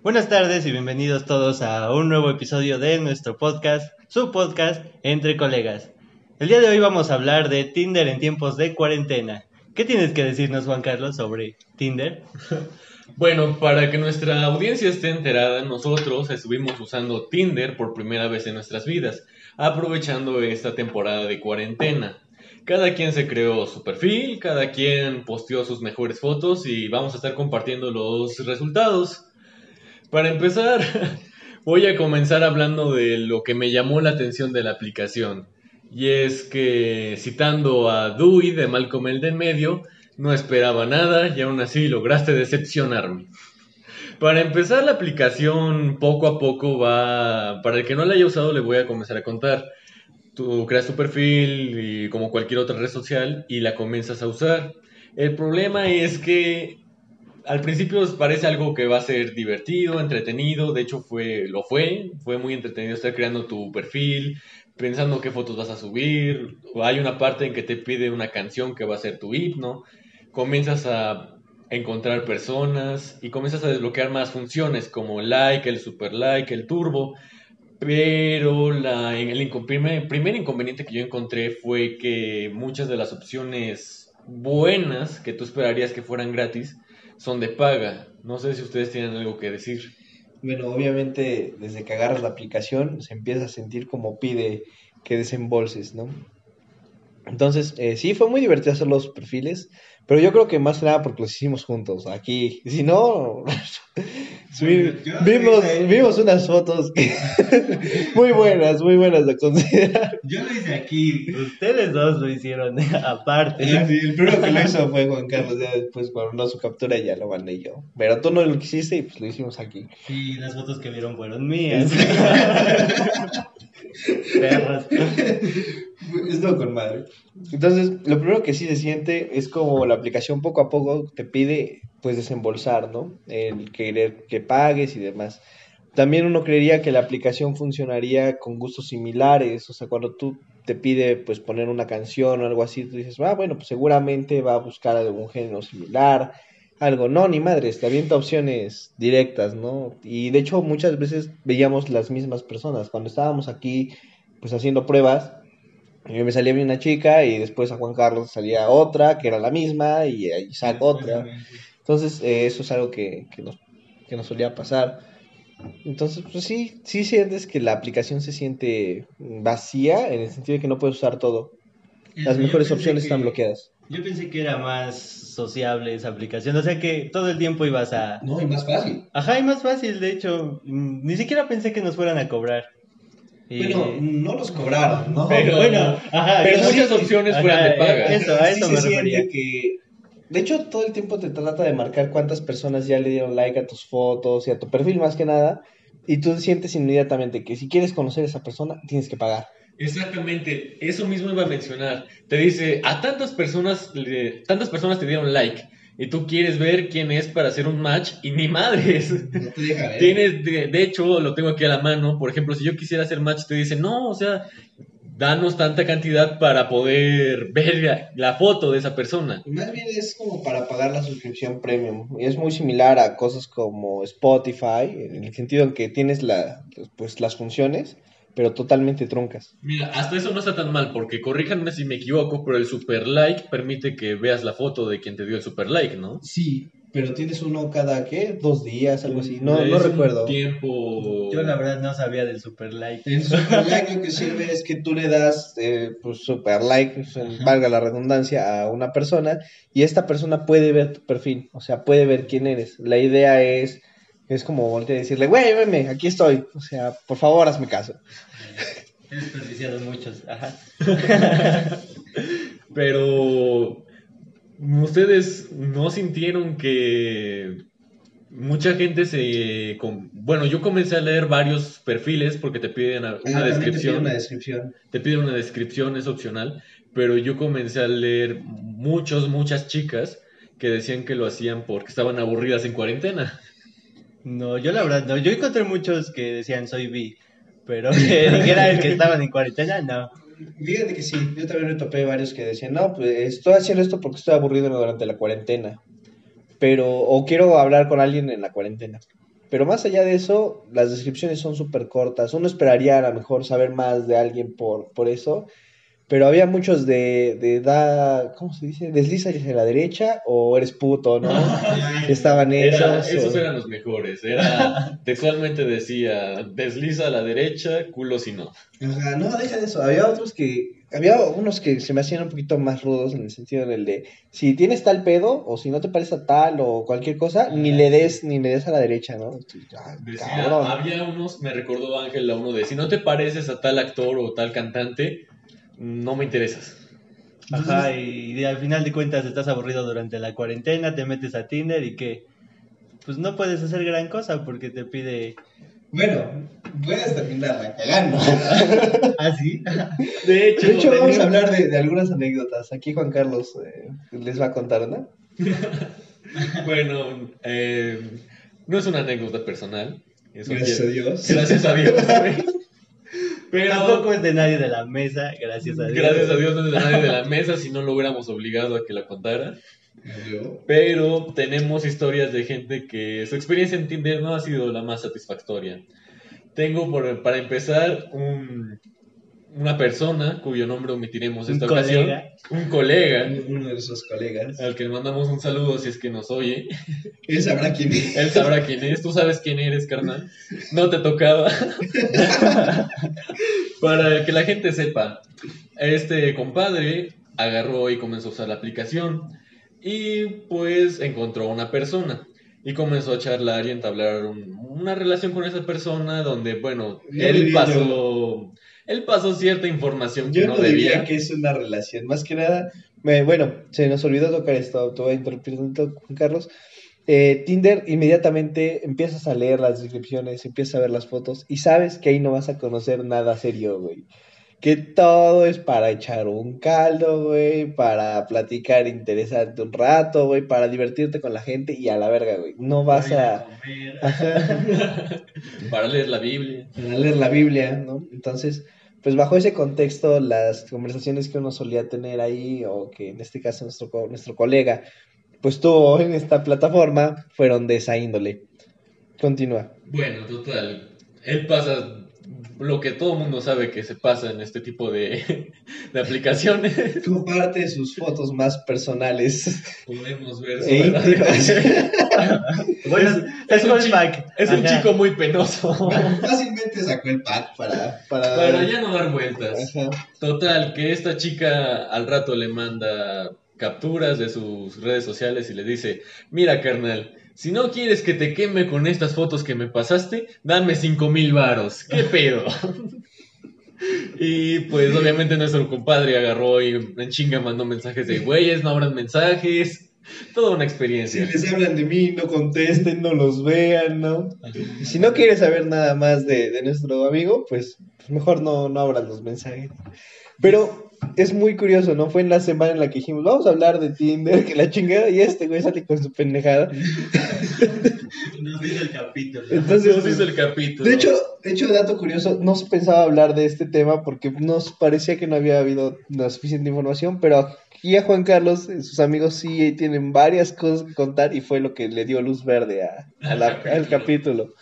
Buenas tardes y bienvenidos todos a un nuevo episodio de nuestro podcast, su podcast Entre Colegas. El día de hoy vamos a hablar de Tinder en tiempos de cuarentena. ¿Qué tienes que decirnos, Juan Carlos, sobre Tinder? Bueno, para que nuestra audiencia esté enterada, nosotros estuvimos usando Tinder por primera vez en nuestras vidas, aprovechando esta temporada de cuarentena. Cada quien se creó su perfil, cada quien posteó sus mejores fotos y vamos a estar compartiendo los resultados. Para empezar, voy a comenzar hablando de lo que me llamó la atención de la aplicación. Y es que, citando a Dewey de Malcolm el de en medio, no esperaba nada y aún así lograste decepcionarme. Para empezar, la aplicación poco a poco va. Para el que no la haya usado, le voy a comenzar a contar. Tú creas tu perfil y como cualquier otra red social y la comienzas a usar. El problema es que al principio parece algo que va a ser divertido, entretenido, de hecho fue, lo fue, fue muy entretenido estar creando tu perfil, pensando qué fotos vas a subir, hay una parte en que te pide una canción que va a ser tu himno, comienzas a encontrar personas y comienzas a desbloquear más funciones como like, el super like, el turbo, pero la, el primer inconveniente que yo encontré fue que muchas de las opciones buenas que tú esperarías que fueran gratis, son de paga. No sé si ustedes tienen algo que decir. Bueno, obviamente desde que agarras la aplicación se empieza a sentir como pide que desembolses, ¿no? Entonces, eh, sí, fue muy divertido hacer los perfiles, pero yo creo que más que nada porque los hicimos juntos aquí. Si no, vimos, vimos unas fotos muy buenas, muy buenas de considerar. Yo lo hice aquí, ustedes dos lo hicieron aparte. el primero que lo hizo fue Juan Carlos, ya después cuando su captura ya lo mandé yo. Pero tú no lo quisiste y pues lo hicimos aquí. Sí, las fotos que vieron fueron mías. es todo con madre. Entonces, lo primero que sí se siente es como la aplicación poco a poco te pide pues desembolsar, ¿no? El querer que pagues y demás. También uno creería que la aplicación funcionaría con gustos similares, o sea, cuando tú te pide pues poner una canción o algo así, tú dices, ah, bueno, pues seguramente va a buscar algún género similar, algo, no, ni madres, te avienta opciones directas, ¿no? Y de hecho muchas veces veíamos las mismas personas, cuando estábamos aquí pues haciendo pruebas, a mí me salía una chica y después a Juan Carlos salía otra que era la misma y a Isaac otra. Entonces eh, eso es algo que, que, nos, que nos solía pasar. Entonces, pues sí, sí sientes que la aplicación se siente vacía en el sentido de que no puedes usar todo. Las mejores opciones están bloqueadas. Yo pensé que era más sociable esa aplicación, o sea que todo el tiempo ibas a... No, y más fácil. Ajá, y más fácil, de hecho, ni siquiera pensé que nos fueran a cobrar. Bueno, no los cobraron, ¿no? Pero bueno, ajá, pero muchas opciones fueran de paga. Eso, a eso me refería. Que, de hecho, todo el tiempo te trata de marcar cuántas personas ya le dieron like a tus fotos y a tu perfil más que nada. Y tú sientes inmediatamente que si quieres conocer a esa persona, tienes que pagar. Exactamente, eso mismo iba a mencionar. Te dice, a tantas personas, tantas personas te dieron like y tú quieres ver quién es para hacer un match y ni madres. No te deja Tienes, de, hecho, lo tengo aquí a la mano. Por ejemplo, si yo quisiera hacer match, te dice, no, o sea, danos tanta cantidad para poder ver la, foto de esa persona. Más bien es como para pagar la suscripción premium. Y es muy similar a cosas como Spotify, en el sentido en que tienes la, pues, las funciones pero totalmente troncas. Mira, hasta eso no está tan mal, porque corríjanme si me equivoco, pero el super like permite que veas la foto de quien te dio el super like, ¿no? Sí, pero tienes uno cada, ¿qué? Dos días, algo así. No, no recuerdo. tiempo... Yo la verdad no sabía del super like. El super like lo que sirve es que tú le das, eh, pues, super like, valga la redundancia, a una persona y esta persona puede ver tu perfil, o sea, puede ver quién eres. La idea es es como voltear a decirle, güey, veme, aquí estoy. O sea, por favor, hazme caso. He desperdiciado muchos, ajá. Pero, ¿ustedes no sintieron que mucha gente se... Bueno, yo comencé a leer varios perfiles porque te piden una ah, descripción. Te piden una descripción. Te piden una descripción, es opcional. Pero yo comencé a leer muchos, muchas chicas que decían que lo hacían porque estaban aburridas en cuarentena. No, yo la verdad no. Yo encontré muchos que decían soy bi, pero que dijera el que estaban en cuarentena, no. Fíjate que sí, yo también me topé varios que decían, no, pues estoy haciendo esto porque estoy aburrido durante la cuarentena. Pero, o quiero hablar con alguien en la cuarentena. Pero más allá de eso, las descripciones son súper cortas. Uno esperaría a lo mejor saber más de alguien por, por eso. Pero había muchos de, de da, ¿cómo se dice? Desliza hacia la derecha o eres puto, ¿no? Estaban Era- esos. esos o- eran los mejores. Era, textualmente decía, desliza a la derecha, culo si no. Ajá, no, deja de eso. Había otros que, había unos que se me hacían un poquito más rudos en el sentido en el de, si tienes tal pedo, o si no te parece a tal, o cualquier cosa, ni le des, ni le des a la derecha, ¿no? Ah, Decía, había unos, me recordó Ángel a uno de, si no te pareces a tal actor o tal cantante, no me interesas. Ajá, y, de- al final de cuentas estás aburrido durante la cuarentena, te metes a Tinder y que pues no puedes hacer gran cosa porque te pide Bueno, puedes terminarla cagando. ¿Ah, sí? De hecho, De hecho, vamos a hablar de, de algunas anécdotas. Aquí Juan Carlos eh, les va a contar, ¿no? bueno, eh, no es una anécdota personal. Eso Gracias a Dios. Gracias a Dios, güey. Pero Tampoco es de nadie de la mesa, gracias a Dios. gracias a Dios no es de nadie de la mesa, si no lo hubiéramos obligado a que la contara. Pero tenemos historias de gente que su experiencia en Tinder no ha sido la más satisfactoria. Tengo, por, para empezar, un- una persona cuyo nombre omitiremos Un esta ocasión. colega. Un colega, Uno de sus colegas. al que le mandamos un saludo si es que nos oye. Él sabrá quién es. Él sabrá quién es, tú sabes quién eres, carnal. No te tocaba. Para que la gente sepa, este compadre agarró y comenzó a usar la aplicación y pues encontró a una persona y comenzó a charlar y entablar un- una relación con esa persona donde, bueno, No él pasó, él pasó cierta información que Yo no, no, diría debía. que es una relación. Más que nada, me- bueno, se nos olvidó tocar esto. Te voy a interrumpir Juan Carlos. Eh, Tinder, inmediatamente empiezas a leer las descripciones, empiezas a ver las fotos y sabes que ahí no vas a conocer nada serio, güey. Que todo es para echar un caldo, güey, para platicar interesante un rato, güey, para divertirte con la gente y a la verga, güey. No vas a... Ajá. Para leer la Biblia. para leer la Biblia, ¿no? Entonces, pues bajo ese contexto, las conversaciones que uno solía tener ahí, o que en este caso nuestro, nuestro colega, pues tuvo en esta plataforma, fueron de esa índole. Continúa. Bueno, total. Él pasa lo que todo el mundo sabe que se pasa en este tipo de, de aplicaciones. Comparte sus fotos más personales Podemos ver su e verdadera- íntimas. Bueno, es, es un un chi- pack. es un chico muy penoso. Fácilmente sacó el pack para... para... Para ya no dar vueltas. Ajá. Total, que esta chica al rato le manda capturas de sus redes sociales y le dice, mira carnal, si no quieres que te queme con estas fotos que me pasaste, dame cinco mil varos. ¿Qué pedo? y pues obviamente nuestro compadre agarró y en chinga mandó mensajes de güeyes, no abran mensajes. Toda una Si experiencia. les hablan de mí, no contesten, no los vean, ¿no? Y si no quieres saber nada más de, de nuestro amigo, pues, pues mejor no, no abras los mensajes. Pero es muy curioso, ¿no? Fue en la semana en la que dijimos, vamos a hablar de Tinder, que la chingada, y este güey sale con su pendejada. Nos dice el capítulo. Entonces, Nos hizo el capítulo. de hecho, de hecho, dato curioso, no se pensaba hablar de este tema porque nos parecía que no había habido la suficiente información, pero aquí a Juan Carlos, eh, sus amigos sí tienen varias cosas que contar y fue lo que le dio luz verde a, a la- al capítulo.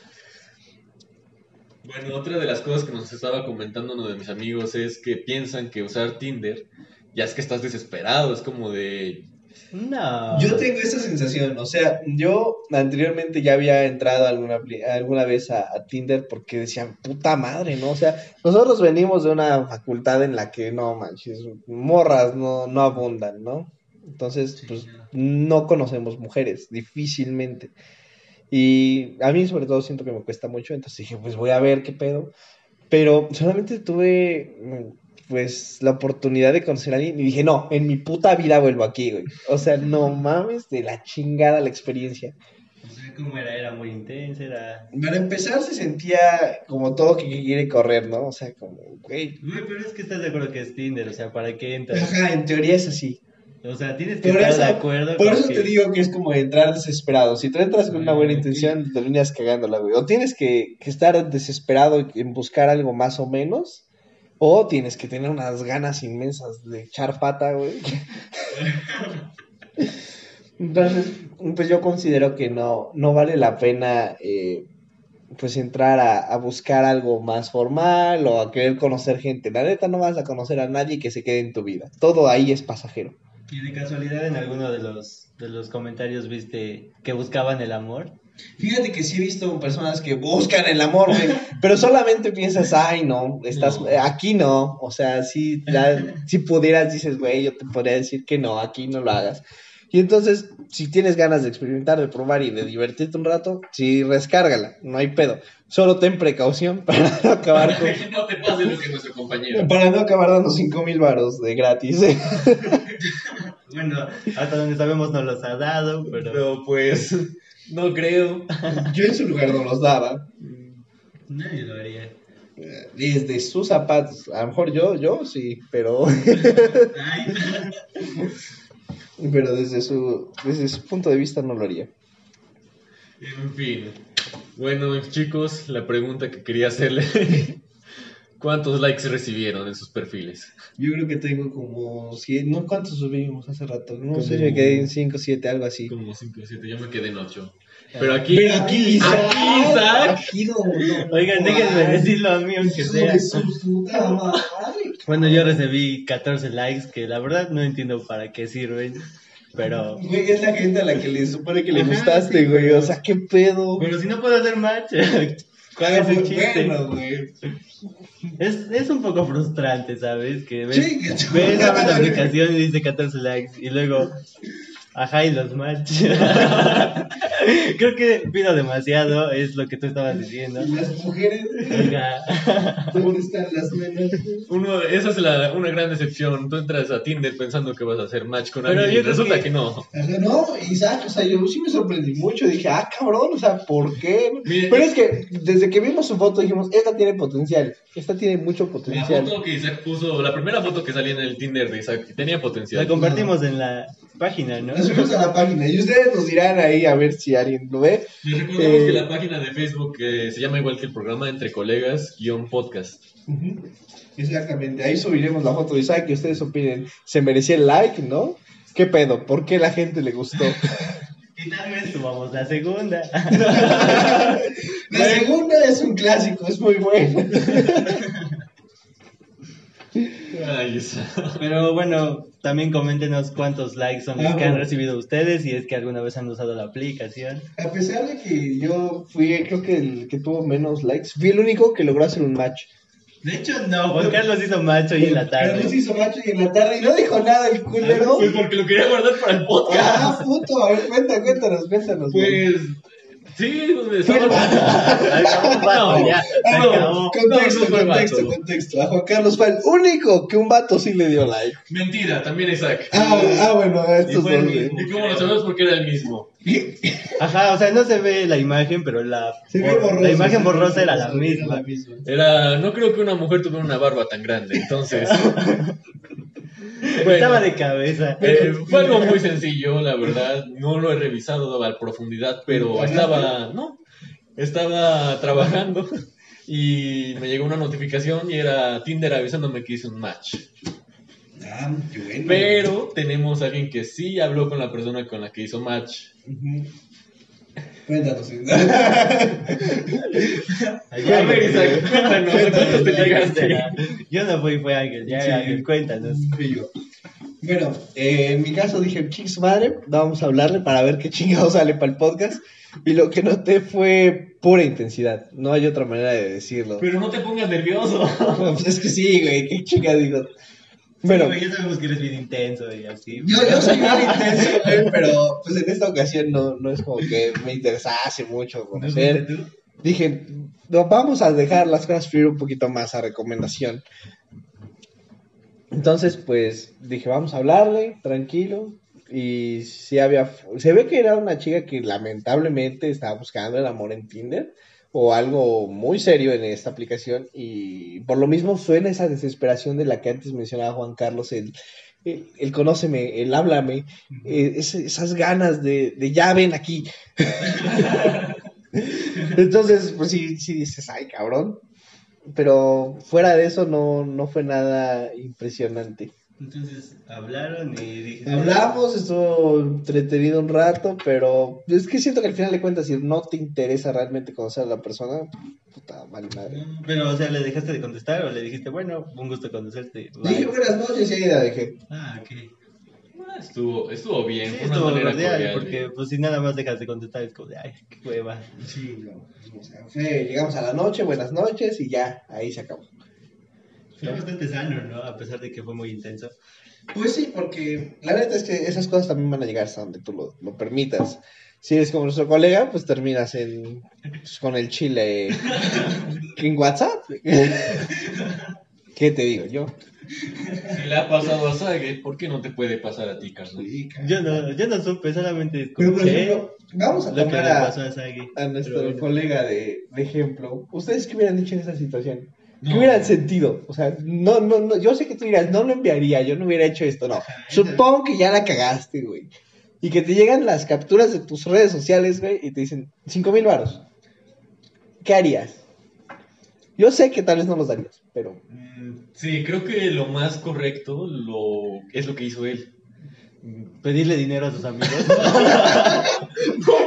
Bueno, otra de las cosas que nos estaba comentando uno de mis amigos es que piensan que usar Tinder ya es que estás desesperado, es como de... No. Yo tengo esa sensación, o sea, yo anteriormente ya había entrado alguna, alguna vez a, a Tinder porque decían, puta madre, ¿no? O sea, nosotros venimos de una facultad en la que no manches, morras no, no abundan, ¿no? Entonces, pues no conocemos mujeres, difícilmente. Y a mí sobre todo siento que me cuesta mucho, entonces dije, pues voy a ver qué pedo. Pero solamente tuve, pues, la oportunidad de conocer a alguien y dije, no, en mi puta vida vuelvo aquí, güey. O sea, no mames de la chingada la experiencia. O sea, ¿Cómo era? Era muy intensa, era... Para empezar se sentía como todo que quiere correr, ¿no? O sea, como, güey. Güey, pero es que estás de acuerdo que es Tinder, o sea, ¿para qué entras? Ajá, en teoría es así. O sea, tienes que Por estar eso, de acuerdo por eso que- te digo que es como entrar desesperado. Si tú entras con una buena Ah, intención, te terminas cagándola, güey. O tienes que, que estar desesperado en buscar algo más o menos, o tienes que tener unas ganas inmensas de echar pata, güey. Entonces, pues yo considero que no, no vale la pena eh, pues entrar a, a buscar algo más formal o a querer conocer gente. La neta no vas a conocer a nadie que se quede en tu vida. Todo ahí es pasajero. ¿Y de casualidad en alguno de los, de los comentarios viste que buscaban el amor? Fíjate que sí he visto personas que buscan el amor, güey, pero solamente piensas, ay, no, estás, No. eh, aquí no, o sea, si, si pudieras, dices, güey, yo te podría decir que no, aquí no lo hagas. Y entonces, si tienes ganas de experimentar, de probar y de divertirte un rato, sí, rescárgala, no hay pedo. Solo ten precaución para no acabar Para con, no te pase lo que nuestro compañero. para no acabar dando cinco mil varos de gratis. ¿eh? Bueno, hasta donde sabemos no los ha dado, pero Pero pues, no creo. Yo en su lugar no los daba. nadie lo haría. Desde sus zapatos, a lo mejor yo, yo sí, pero... Pero desde su, desde su punto de vista no lo haría. En fin. Bueno, chicos, la pregunta que quería hacerle. ¿Cuántos likes recibieron en sus perfiles? Yo creo que tengo como 100, ¿no? ¿Cuántos subimos hace rato? No Como- sé, me quedé en 5, 7, algo así. Como 5 o 7, yo me quedé en 8. Pero aquí, Pero aquí, aquí, Isaac. Aquí no, no. Oigan, déjenme decirlo a mí, aunque sea. Su puta madre. Bueno, yo recibí 14 likes, que la verdad no entiendo para qué sirven, pero... Güey, es la gente a la que le supone que le Ajá, gustaste, sí, güey. pero- O sea, qué pedo. Pero si no puedo hacer match, ¿cuál es el chiste? Bueno, güey. Es, es un poco frustrante, ¿sabes? Que ves, ves abres la aplicación y dice 14 likes y luego, ajá, y los match. Creo que pido demasiado, es lo que tú estabas diciendo. ¿Y las mujeres? Oiga, ¿Dónde están las nenas? Uno, esa es la, una gran decepción. Tú entras a Tinder pensando que vas a hacer match con Pero alguien y resulta que- que, no. Ajá, No, Isaac, o sea, yo sí me sorprendí mucho. Dije, ah, cabrón, o sea, ¿por qué? Mire, Pero es que desde que vimos su foto dijimos, esta tiene potencial, esta tiene mucho La potencial. foto que Isaac puso, la primera foto que salía en el Tinder de Isaac tenía potencial. la compartimos en la página, ¿no? La subimos a la página y ustedes nos dirán ahí a ver si alguien lo ve. Les recordamos Eh, que la página de Facebook eh, se llama igual que el programa Entre Colegas guion podcast. Exactamente, ahí subiremos la foto de Isaac y ustedes opinen, ¿se merecía el like, no? ¿Qué pedo? ¿Por qué la gente le gustó? Y tal vez subamos la segunda. La segunda es un clásico, es muy bueno. Pero bueno, también coméntenos cuántos likes son los Ah, que han recibido ustedes y es que alguna vez han usado la aplicación. A pesar de que yo fui, creo que el que tuvo menos likes, fui el único que logró hacer un match. De hecho, no, Juan Carlos hizo macho hoy en la Carlos tarde. hizo macho y en la tarde y no dijo nada el culero. Pues porque lo quería guardar para el podcast. Ah, puto, a ver, cuéntanos, cuéntanos. güey. Pues. Sí, donde el estaba. No. ya, no, contexto, No, contexto, vato. contexto. A Juan Carlos fue el único que un vato sí le dio like. Mentira, también Isaac. Ah, ah bueno, a estos dos. ¿Y cómo lo sabemos? Porque era el mismo. Ajá, o sea, no se ve la imagen, pero la, Se ve bor- borroso, la imagen se ve borrosa era la misma. Era. No creo que una mujer tuviera una barba tan grande, entonces. Estaba de cabeza. Eh, fue algo muy sencillo, la verdad. No lo he revisado a profundidad, pero estaba, no, estaba trabajando y me llegó una notificación y era Tinder avisándome que hice un match. Ah, qué bueno. Pero tenemos a alguien que sí habló con la persona con la que hizo match. Ujú. Cuéntanos. A ver, Isaac, cuéntanos, ¿a cuántos te llegaste? Yo no fui, fue Ángel. Ya, Sí. Ángel, cuéntanos. Fui yo. Bueno, eh, en mi caso dije, ching su madre, vamos a hablarle para ver qué chingado sale para el podcast. Y lo que noté fue pura intensidad. No hay otra manera de decirlo. Pero no te pongas nervioso. Pues es que sí, güey, qué chinga digo. Bueno, ya sabemos que eres bien intenso y así. yo, yo soy bien intenso, güey, pero pues en esta ocasión no, no es como que me interesase mucho conocer. Dije, no, vamos a dejar las cosas fluir un poquito más a recomendación. Entonces, pues dije, vamos a hablarle, tranquilo. Y sí había, se ve que era una chica que lamentablemente estaba buscando el amor en Tinder o algo muy serio en esta aplicación y por lo mismo suena esa desesperación de la que antes mencionaba Juan Carlos, el, el, el conóceme, el háblame, eh, esas ganas de, de ya ven aquí. Entonces, pues sí, sí dices, ay cabrón. Pero fuera de eso no, no fue nada impresionante. Entonces hablaron y dije. Hablamos, estuvo entretenido un rato, pero es que siento que al final de cuentas, si no te interesa realmente conocer a la persona, puta, vale madre. Pero, o sea, ¿le dejaste de contestar o le dijiste, bueno, un gusto conocerte? bye"? Dije buenas noches y ahí la dejé. Ah, ok. Ah, Estuvo, estuvo bien, Sí, estuvo cordial, cordial. porque pues si nada más dejas de contestar es como de, ay, qué hueva. Sí, no, o sea, fue- llegamos a la noche, buenas noches y ya, ahí se acabó. Fue bastante sano, ¿no? A pesar de que fue muy intenso. Pues sí, porque la neta es que esas cosas también van a llegar hasta donde tú lo, lo permitas. Si eres como nuestro colega, pues terminas en, pues, con el chile en WhatsApp. ¿Qué te digo yo? Si le ha pasado a Sage, ¿por qué no te puede pasar a ti, Carlos? Yo no, yo no supe, solamente Pero por escuché ejemplo, vamos a lo que le tomar a, a a nuestro Pero colega de, de ejemplo. ¿Ustedes qué hubieran dicho en esa situación? ¿Qué No. hubieran sentido? O sea, no, no, no, yo sé que tú dirás, no lo enviaría, yo no hubiera hecho esto, no. Supongo que ya la cagaste, güey. Y que te llegan las capturas de tus redes sociales, güey, y te dicen, cinco mil varos. ¿Qué harías? Yo sé que tal vez no los darías, pero... Mm, Sí, creo que lo más correcto lo, es lo que hizo él. Pedirle dinero a sus amigos.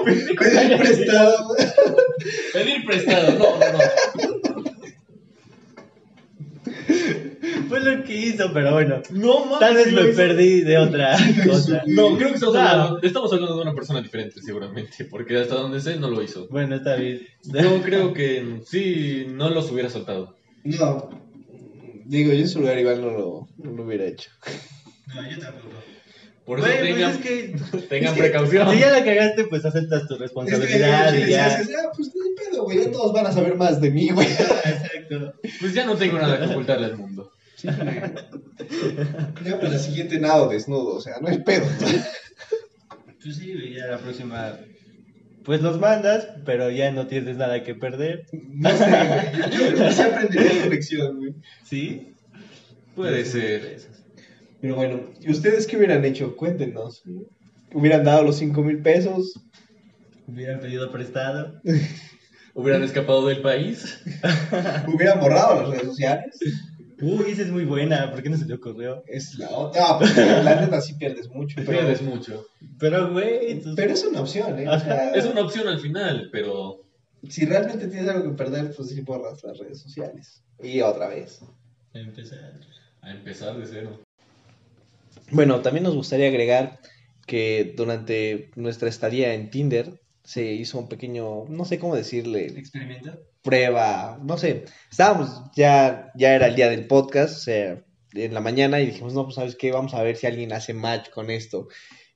Pedir prestado. Pedir prestado, no, no, no. Fue lo que hizo, pero bueno. No, mames, Tal vez me hizo. perdí de otra cosa. No, creo que estamos, Ah, hablando, estamos hablando de una persona diferente, seguramente, porque hasta donde sé no lo hizo. Bueno, está bien. Yo creo que sí, no los hubiera soltado. No. Digo, yo en su lugar igual no lo, no lo hubiera hecho. No, yo tampoco. Por eso pues tengan, es que tengan es que- precaución. si ya la cagaste, pues aceptas tu responsabilidad y ya. ah, pues no hay pedo, güey, ya todos van a saber más de mí, güey. Exacto. Pues ya no tengo nada que ocultarle al mundo. Ya para la siguiente nado desnudo, o sea, no hay pedo. Pues sí, güey, ya la próxima. Pues los mandas, pero ya no tienes nada que perder. No sé, güey. Yo creo que sí aprendería la lección, güey. ¿Sí? Puede Pues, ser. pesos. Pero bueno, ¿y ustedes qué hubieran hecho? Cuéntenos. ¿Hubieran dado los cinco mil pesos? Hubieran pedido prestado. ¿Hubieran escapado del país? ¿Hubieran borrado las redes sociales? Uy, esa es muy buena. ¿Por qué no se te ocurrió? Es la otra. No, pero la neta sí pierdes mucho. Pero, Pierdes mucho. Pero, güey, pero es una opción, ¿eh? O sea, Es una opción al final, pero Si realmente tienes algo que perder, pues sí borras las redes sociales. Y otra vez. Empezar. a empezar de cero. Bueno, también nos gustaría agregar que durante nuestra estadía en Tinder se hizo un pequeño, no sé cómo decirle, ¿Experimento? Prueba, no sé, estábamos, ya, ya era el día del podcast, o sea, en la mañana y dijimos, no, pues sabes qué, vamos a ver si alguien hace match con esto.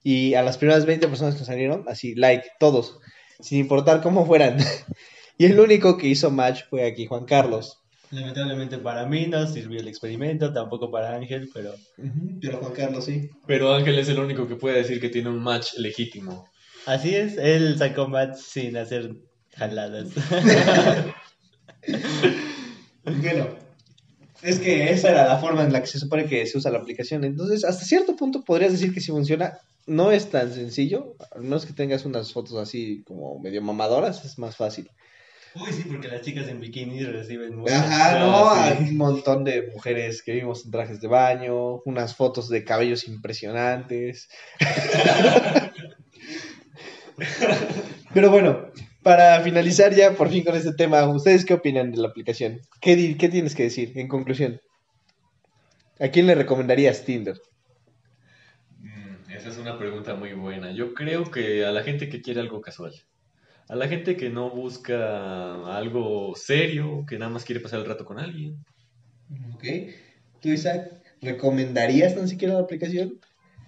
Y a las primeras 20 personas que salieron, así, like, todos, sin importar cómo fueran. y el único que hizo match fue aquí Juan Carlos. Lamentablemente para mí no sirvió el experimento, tampoco para Ángel, pero Pero Juan Carlos sí. Pero Ángel es el único que puede decir que tiene un match legítimo. así es, él sacó match sin hacer jaladas. Bueno, es que esa era la forma en la que se supone que se usa la aplicación. Entonces, hasta cierto punto podrías decir que si funciona, no es tan sencillo. Al menos que tengas unas fotos así como medio mamadoras, es más fácil. Uy, sí, porque las chicas en bikini reciben mucho. Ajá, no, hay un montón de mujeres que vimos en trajes de baño, unas fotos de cabellos impresionantes. Pero bueno, para finalizar ya por fin con este tema, ¿ustedes qué opinan de la aplicación? ¿Qué, tienes que decir en conclusión? ¿A quién le recomendarías Tinder? Mm, esa es una pregunta muy buena. Yo creo que a la gente que quiere algo casual. A la gente que no busca algo serio, que nada más quiere pasar el rato con alguien. Ok. ¿Tú, Isaac, recomendarías tan siquiera la aplicación?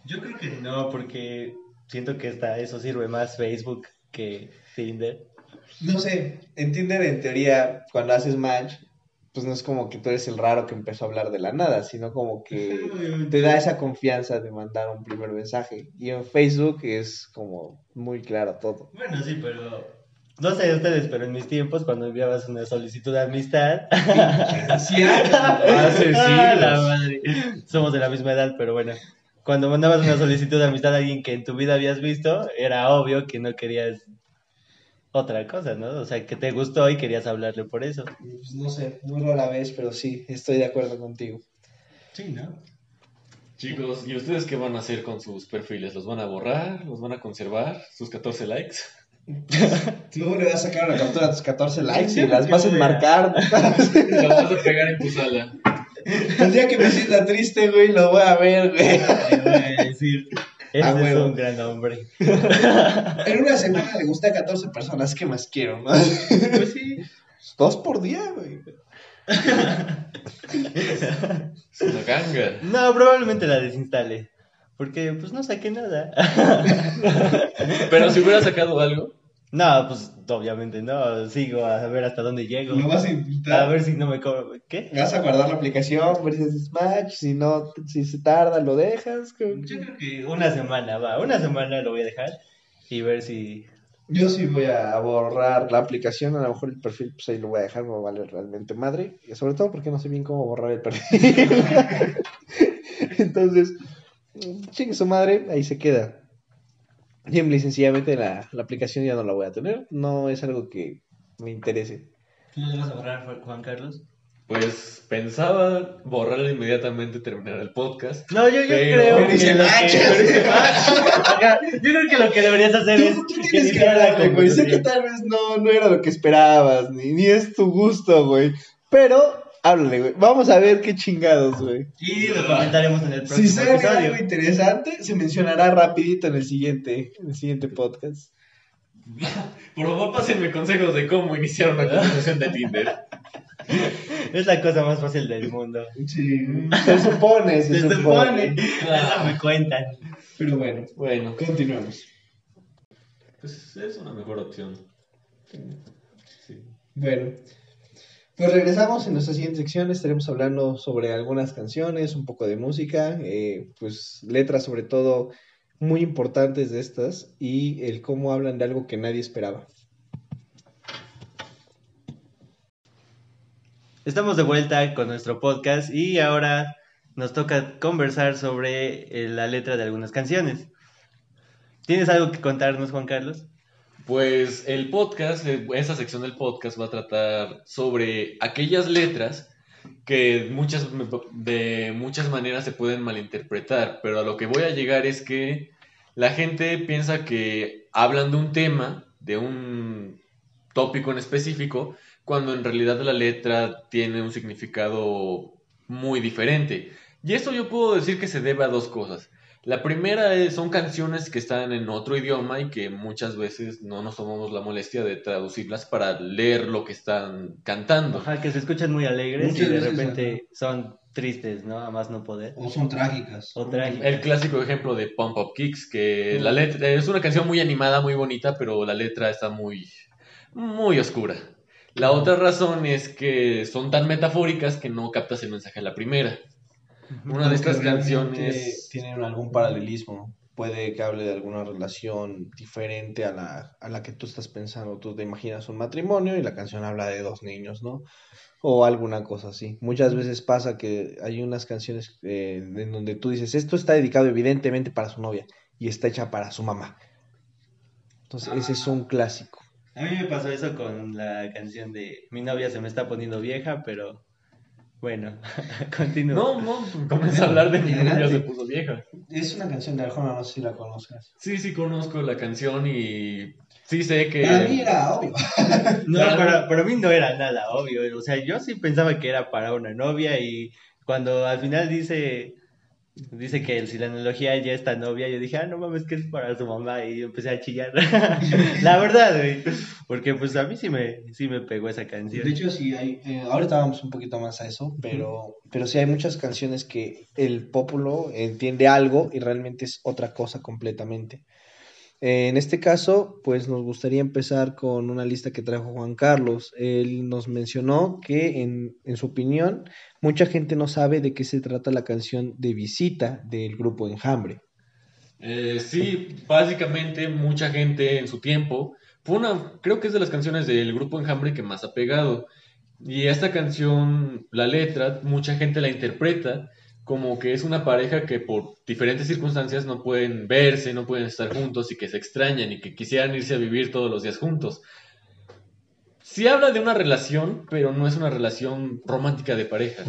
Yo creo que no, porque siento que hasta eso sirve más Facebook que Tinder. No sé, en Tinder en teoría cuando haces match, pues no es como que tú eres el raro que empezó a hablar de la nada, sino como que te da esa confianza de mandar un primer mensaje. Y en Facebook es como muy claro todo. Bueno, sí, pero no sé ustedes, pero en mis tiempos cuando enviabas una solicitud de amistad, Hace Ah, siglos. la madre. Somos de la misma edad, pero bueno. Cuando mandabas una solicitud de amistad a alguien que en tu vida habías visto, era obvio que no querías otra cosa, ¿no? O sea, que te gustó y querías hablarle por eso. Pues no sé, muy rara vez, pero sí, estoy de acuerdo contigo. Sí, ¿no? Chicos, ¿y ustedes qué van a hacer con sus perfiles? ¿Los van a borrar? ¿Los van a conservar? ¿Sus 14 likes? Tú le vas a sacar una captura a tus 14 likes y las vas a a- enmarcar. Lo vas a pegar en tu sala. El día que me sienta triste, güey, lo voy a ver, güey. Te voy a decir, ese Ah, es huevo. un gran hombre. En una semana le gusta a 14 personas, ¿qué más quiero? no? Pues sí. Dos por día, güey. Es una ganga. No, probablemente la desinstale. Porque pues no saqué nada. Pero si hubiera sacado algo, No, pues obviamente no. Sigo a ver hasta dónde llego. Lo vas a A intentar. ver si no me cobro. ¿Qué? Vas a guardar la aplicación, ver si haces match, si no, si se tarda, lo dejas. Yo creo que una semana, va. Una semana lo voy a dejar y ver si. Yo sí voy a borrar la aplicación, a lo mejor el perfil, pues ahí lo voy a dejar, no vale realmente madre. Y sobre todo porque no sé bien cómo borrar el perfil. Entonces, chingue su madre, ahí se queda. Simple y sencillamente la, la aplicación ya no la voy a tener. No es algo que me interese. ¿Tú le vas a borrar, Juan Carlos? pues pensaba borrarlo inmediatamente, terminar el podcast. No, yo, yo Pero- creo Pero que. dice lo match. que- pero dice match. Ajá, Yo creo que lo que deberías hacer es. Tú, tienes que hablarle, güey. Sé que tal vez no, no era lo que esperabas, ni, ni es tu gusto, güey. Pero, háblale, güey. Vamos a ver qué chingados, güey. Y lo comentaremos en el próximo Si sale episodio. algo interesante, se mencionará rapidito en el siguiente, en el siguiente podcast. Por favor, pásenme consejos de cómo iniciar una conversación de Tinder. Es la cosa más fácil del mundo. Sí, se supone, se, Se supone. supone. Eso me cuentan. Pero bueno, Bueno, continuemos. pues es una mejor opción. Sí. Bueno, pues regresamos en nuestra siguiente sección. Estaremos hablando sobre algunas canciones, un poco de música, eh, pues letras sobre todo muy importantes de estas y el cómo hablan de algo que nadie esperaba. Estamos de vuelta con nuestro podcast y ahora nos toca conversar sobre eh, la letra de algunas canciones. ¿Tienes algo que contarnos, Juan Carlos? Pues el podcast, eh, esa sección del podcast va a tratar sobre aquellas letras que muchas, de muchas maneras se pueden malinterpretar, pero a lo que voy a llegar es que la gente piensa que hablan de un tema, de un tópico en específico, cuando en realidad la letra tiene un significado muy diferente. Y esto yo puedo decir que se debe a dos cosas. La primera es, son canciones que están en otro idioma y que muchas veces no nos tomamos la molestia de traducirlas para leer lo que están cantando. Ajá, que se escuchan muy alegres Muchas y de veces, repente son tristes, ¿no? A más no poder. O son trágicas. O trágicas. El clásico ejemplo de Pump Up Kicks, que la letra es una canción muy animada, muy bonita, pero la letra está muy, muy oscura. La otra razón es que son tan metafóricas que no captas el mensaje a la primera. Una de estas canciones tienen algún paralelismo. Puede que hable de alguna relación diferente a la, a la que tú estás pensando. Tú te imaginas un matrimonio y la canción habla de dos niños, ¿no? O alguna cosa así. Muchas veces pasa que hay unas canciones eh, en donde tú dices, esto está dedicado evidentemente para su novia y está hecha para su mamá. Entonces, ese es un clásico. A mí me pasó eso con la canción de Mi novia se me está poniendo vieja, pero bueno, continúa. No, no, comienza a hablar de mi novia Adelante. se puso vieja. Es una canción de Arjona, no sé si la conozcas. Sí, sí conozco la canción y sí sé que... Para mí era obvio. No, Para- para, para mí no era nada obvio. O sea, yo sí pensaba que era para una novia y cuando al final dice, dice que si la analogía ya está novia, yo dije, ah, no mames, que es para su mamá y empecé a chillar. la verdad, güey. Porque pues a mí sí me, sí me pegó esa canción. De hecho, sí hay, eh, ahorita vamos un poquito más a eso, pero, pero sí hay muchas canciones que el pópulo entiende algo y realmente es otra cosa completamente. Eh, en este caso, pues nos gustaría empezar con una lista que trajo Juan Carlos. Él nos mencionó que, en, en su opinión, mucha gente no sabe de qué se trata la canción de visita del grupo Enjambre. Eh, sí, básicamente mucha gente en su tiempo fue una, creo que es de las canciones del grupo Enjambre que más ha pegado. Y esta canción, la letra, mucha gente la interpreta como que es una pareja que por diferentes circunstancias no pueden verse, no pueden estar juntos y que se extrañan y que quisieran irse a vivir todos los días juntos. Sí habla de una relación, pero no es una relación romántica de pareja.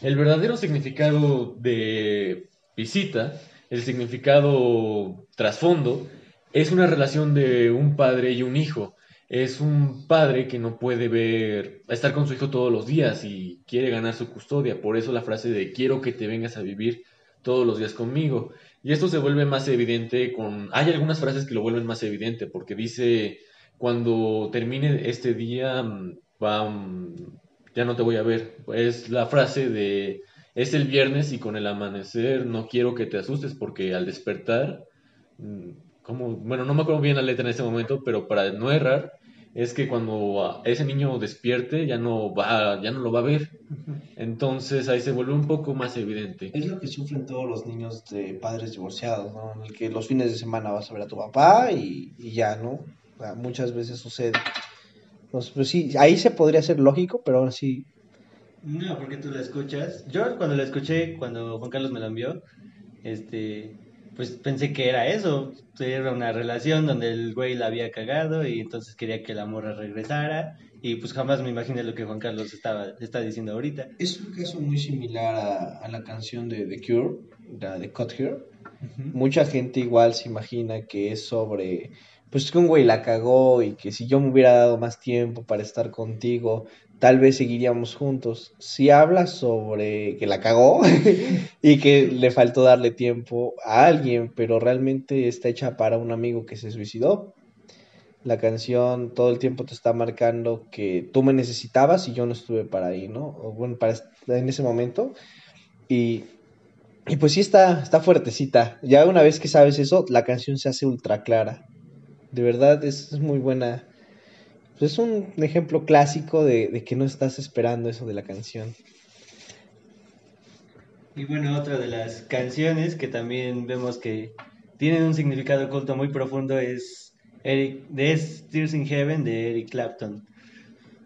El verdadero significado de visita, el significado trasfondo, es una relación de un padre y un hijo. Es un padre que no puede ver, estar con su hijo todos los días y quiere ganar su custodia. Por eso la frase de quiero que te vengas a vivir todos los días conmigo. Y esto se vuelve más evidente con... Hay algunas frases que lo vuelven más evidente porque dice, cuando termine este día, mm, va, mm, ya no te voy a ver. Es la frase de, es el viernes y con el amanecer no quiero que te asustes porque al despertar, mm, como, bueno, no me acuerdo bien la letra en este momento, pero para no errar, es que cuando ese niño despierte ya no va, ya no lo va a ver. Entonces ahí se vuelve un poco más evidente. Es lo que sufren todos los niños de padres divorciados, ¿no? En el que los fines de semana vas a ver a tu papá y, ya, ¿no? muchas veces sucede. Entonces, pues sí, ahí se podría ser lógico, pero ahora sí. No, porque tú la escuchas. Yo cuando la escuché, cuando Juan Carlos me la envió, este, pues pensé que era eso, era una relación donde el güey la había cagado y entonces quería que la morra regresara y pues jamás me imaginé lo que Juan Carlos estaba está diciendo ahorita. Es un caso muy similar a, la canción de The Cure, la de Cut Here. Mucha gente igual se imagina que es sobre pues que un güey la cagó y que si yo me hubiera dado más tiempo para estar contigo, tal vez seguiríamos juntos. Si habla sobre que la cagó y que le faltó darle tiempo a alguien, pero realmente está hecha para un amigo que se suicidó. La canción todo el tiempo te está marcando que tú me necesitabas y yo no estuve para ahí, ¿no? O bueno, para en ese momento. Y, y pues sí está, está fuertecita. Ya una vez que sabes eso, la canción se hace ultra clara. De verdad es muy buena pues, es un ejemplo clásico de, que no estás esperando eso de la canción. Y bueno, otra de las canciones que también vemos que tienen un significado oculto muy profundo es Eric, de Tears in Heaven de Eric Clapton.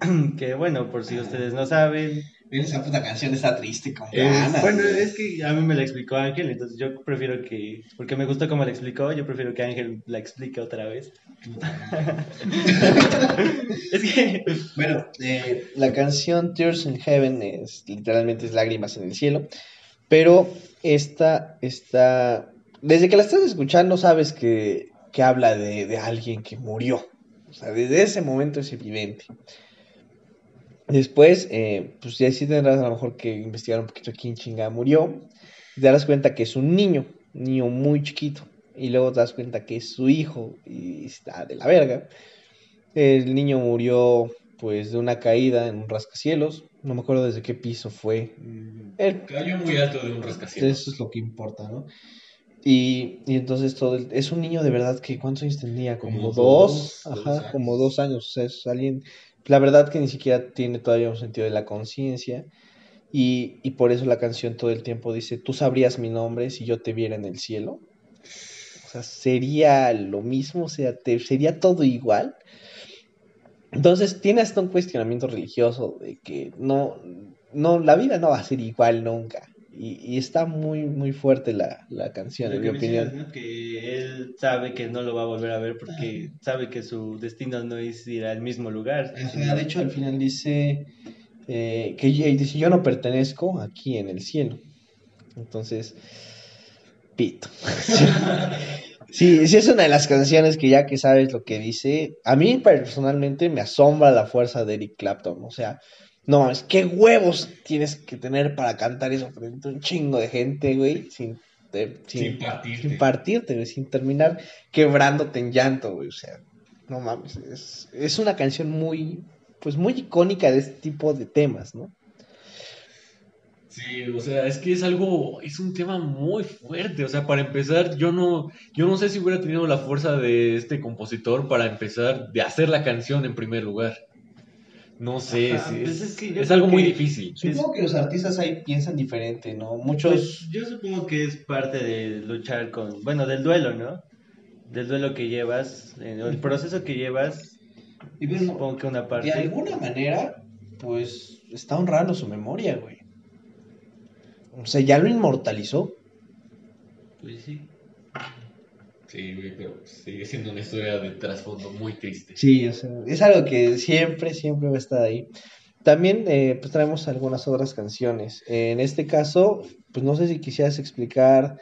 que bueno, por si ustedes no saben, esa puta canción está triste con Bueno, es que a mí me la explicó Ángel, entonces yo prefiero que, porque me gustó cómo la explicó, yo prefiero que Ángel la explique otra vez. es que... Bueno, eh, la canción Tears in Heaven es literalmente es lágrimas en el cielo, pero esta está... Desde que la estás escuchando sabes que, que habla de, de alguien que murió. O sea, desde ese momento es evidente. Después, eh, pues ya sí tendrás a lo mejor que investigar un poquito quién chinga murió. Te darás cuenta que es un niño, un niño muy chiquito. Y luego te das cuenta que es su hijo y está de la verga. El niño murió pues de una caída en un rascacielos. No me acuerdo desde qué piso fue. El... Cayó muy alto de un rascacielos. Eso es lo que importa, ¿no? Y, y entonces todo es un niño de verdad que ¿cuántos años tenía? Como, dos, ajá, como dos años. O sea, es alguien la verdad que ni siquiera tiene todavía un sentido de la conciencia. Y, y, por eso la canción todo el tiempo dice, tú sabrías mi nombre si yo te viera en el cielo. O sea, sería lo mismo, o sea, te, sería todo igual. Entonces tiene hasta un cuestionamiento religioso de que no, no, la vida no va a ser igual nunca. Y, está muy, muy fuerte la, canción, en mi opinión. Que él sabe que no lo va a volver a ver porque sabe que su destino no es ir al mismo lugar. de hecho, al final dice eh, que dice, yo no pertenezco aquí en el cielo. Entonces, pito. sí, sí es una de las canciones que ya que sabes lo que dice, a mí personalmente me asombra la fuerza de Eric Clapton. O sea, no mames, qué huevos tienes que tener para cantar eso frente a un chingo de gente, güey, sin, sin, partirte. Sin partirte, güey, sin terminar quebrándote en llanto, güey. O sea, no mames, es, es una canción muy, pues muy icónica de este tipo de temas, ¿no? Sí, o sea, es que es algo, es un tema muy fuerte. O sea, para empezar, yo no, yo no sé si hubiera tenido la fuerza de este compositor para empezar de hacer la canción en primer lugar. No sé, pues es, algo muy difícil. Supongo que los artistas ahí piensan diferente, ¿no? Muchos... Pues, yo supongo que es parte de luchar con, bueno, del duelo, ¿no? Del duelo que llevas, el proceso que llevas, y supongo que una parte... De alguna manera, pues, está honrando su memoria, güey. O sea, ya lo inmortalizó. Pues sí. Sí, pero sigue siendo una historia de trasfondo muy triste. Sí, o sea, es algo que siempre, siempre va a estar ahí. También eh, pues traemos algunas otras canciones. En este caso, pues no sé si quisieras explicar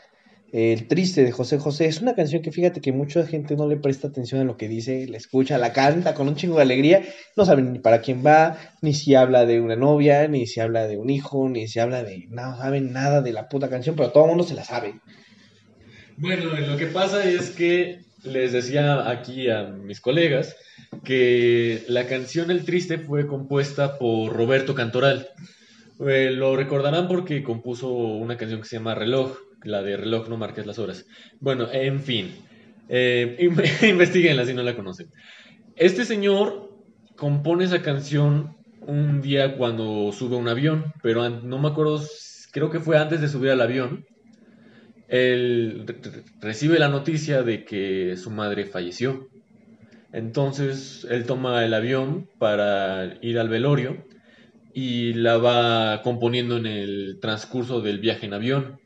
El Triste de José José. Es una canción que fíjate que mucha gente no le presta atención a lo que dice, la escucha, la canta con un chingo de alegría. No saben ni para quién va, ni si habla de una novia, ni si habla de un hijo, ni si habla de... No saben nada de la puta canción, pero todo el mundo se la sabe. Bueno, lo que pasa es que les decía aquí a mis colegas que la canción El Triste fue compuesta por Roberto Cantoral. Eh, lo recordarán porque compuso una canción que se llama Reloj, la de Reloj no marques las horas. Bueno, en fin, eh, investiguenla si no la conocen. Este señor compone esa canción un día cuando sube un avión, pero no me acuerdo, creo que fue antes de subir al avión. Él recibe la noticia de que su madre falleció. Entonces él toma el avión para ir al velorio y la va componiendo en el transcurso del viaje en avión.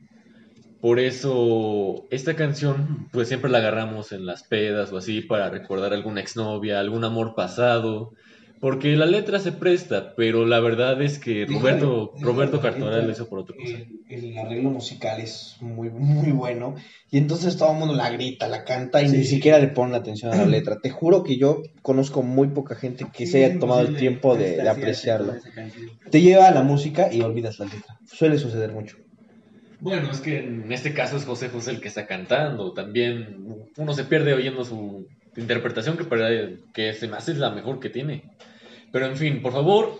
Por eso esta canción pues siempre la agarramos en las pedas o así para recordar alguna exnovia, algún amor pasado, porque la letra se presta, pero la verdad es que Roberto, Roberto Cartoral lo hizo por otra cosa. El, arreglo musical es muy, muy bueno. Y entonces todo el mundo la grita, la canta y ni siquiera le pone atención a la letra. Te juro que yo conozco muy poca gente que se haya tomado el tiempo de, de apreciarla. Te lleva a la música y olvidas la letra. Suele suceder mucho. Bueno, es que en este caso es José José el que está cantando. También uno se pierde oyendo su interpretación que, que se me hace la mejor que tiene. Pero en fin, por favor,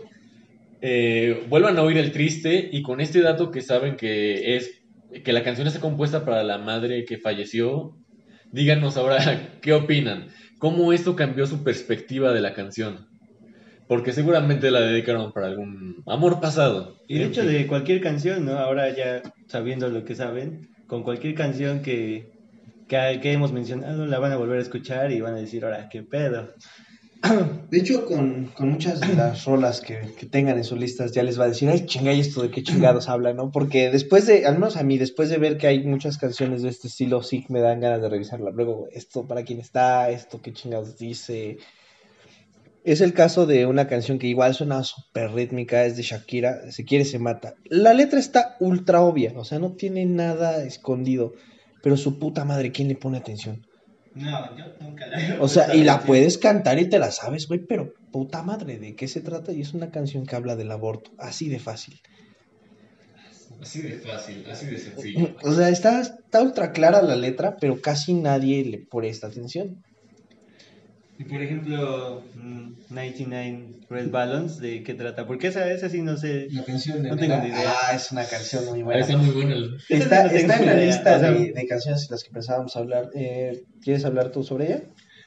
eh, vuelvan a oír el triste y con este dato que saben que es que la canción está compuesta para la madre que falleció, díganos ahora qué opinan, cómo esto cambió su perspectiva de la canción. Porque seguramente la dedicaron para algún amor pasado. Y de hecho de cualquier canción, ¿no? Ahora ya sabiendo lo que saben, con cualquier canción que, que, que hemos mencionado la van a volver a escuchar y van a decir, ahora, qué pedo. De hecho, con, muchas de las rolas que, tengan en sus listas ya les va a decir, ay, chinga, esto de qué chingados habla, ¿no? Porque después de, al menos a mí, después de ver que hay muchas canciones de este estilo, sí me dan ganas de revisarla. Luego, esto para quién está, esto qué chingados dice. Es el caso de una canción que igual suena súper rítmica, es de Shakira, Se quiere, se mata. La letra está ultra obvia, o sea, no tiene nada escondido, pero su puta madre, ¿quién le pone atención? No, yo nunca la O sea, y la puedes cantar y te la sabes, güey, pero puta madre, ¿de qué se trata? Y es una canción que habla del aborto, así de fácil. Así de fácil, así de sencillo. O sea, está, está ultra clara la letra, pero casi nadie le presta atención. Y por ejemplo, 99 mm, Red Balloons, ¿de qué trata? Porque esa, esa sí no sé. La canción de No tengo ni idea. Ah, es una canción muy buena. Está muy buena. Está, está en la lista de, de, canciones de las que pensábamos hablar. Eh, ¿Quieres hablar tú sobre ella?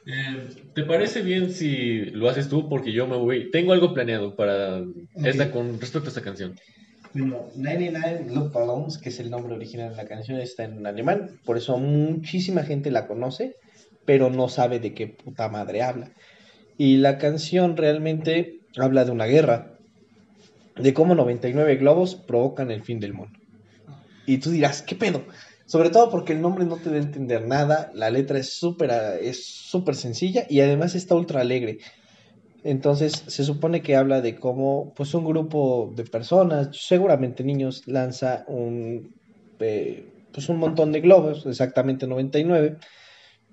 Eh, ¿Te parece bien si lo haces tú? Porque yo me voy. Tengo algo planeado para esta con respecto a esta canción. Bueno, 99 Love Balloons, que es el nombre original de la canción, está en alemán. Por eso muchísima gente la conoce pero no sabe de qué puta madre habla. Y la canción realmente habla de una guerra, de cómo 99 globos provocan el fin del mundo. Y tú dirás, ¿qué pedo? Sobre todo porque el nombre no te da a entender nada, la letra es súper es súper sencilla y además está ultra alegre. Entonces se supone que habla de cómo pues un grupo de personas, seguramente niños, lanza un, eh, pues un montón de globos, exactamente 99,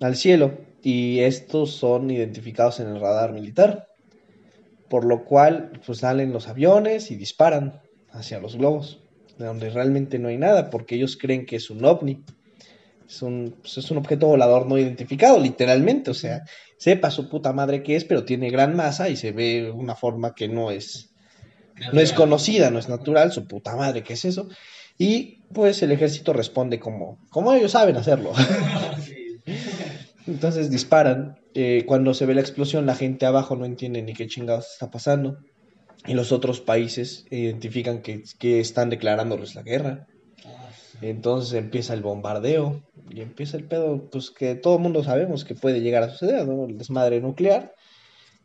al cielo y estos son identificados en el radar militar, por lo cual pues salen los aviones y disparan hacia los globos, de donde realmente no hay nada, porque ellos creen que es un ovni, es un, pues, es un objeto volador no identificado, literalmente, o sea, sepa su puta madre qué es, pero tiene gran masa y se ve una forma que no es, no es conocida, no es natural, su puta madre, ¿qué es eso? Y pues el ejército responde como, como ellos saben hacerlo. Entonces disparan. Eh, cuando se ve la explosión, la gente abajo no entiende ni qué chingados está pasando. Y los otros países identifican que, que están declarándoles la guerra. Entonces empieza el bombardeo y empieza el pedo, pues que todo el mundo sabemos que puede llegar a suceder, ¿no? El desmadre nuclear,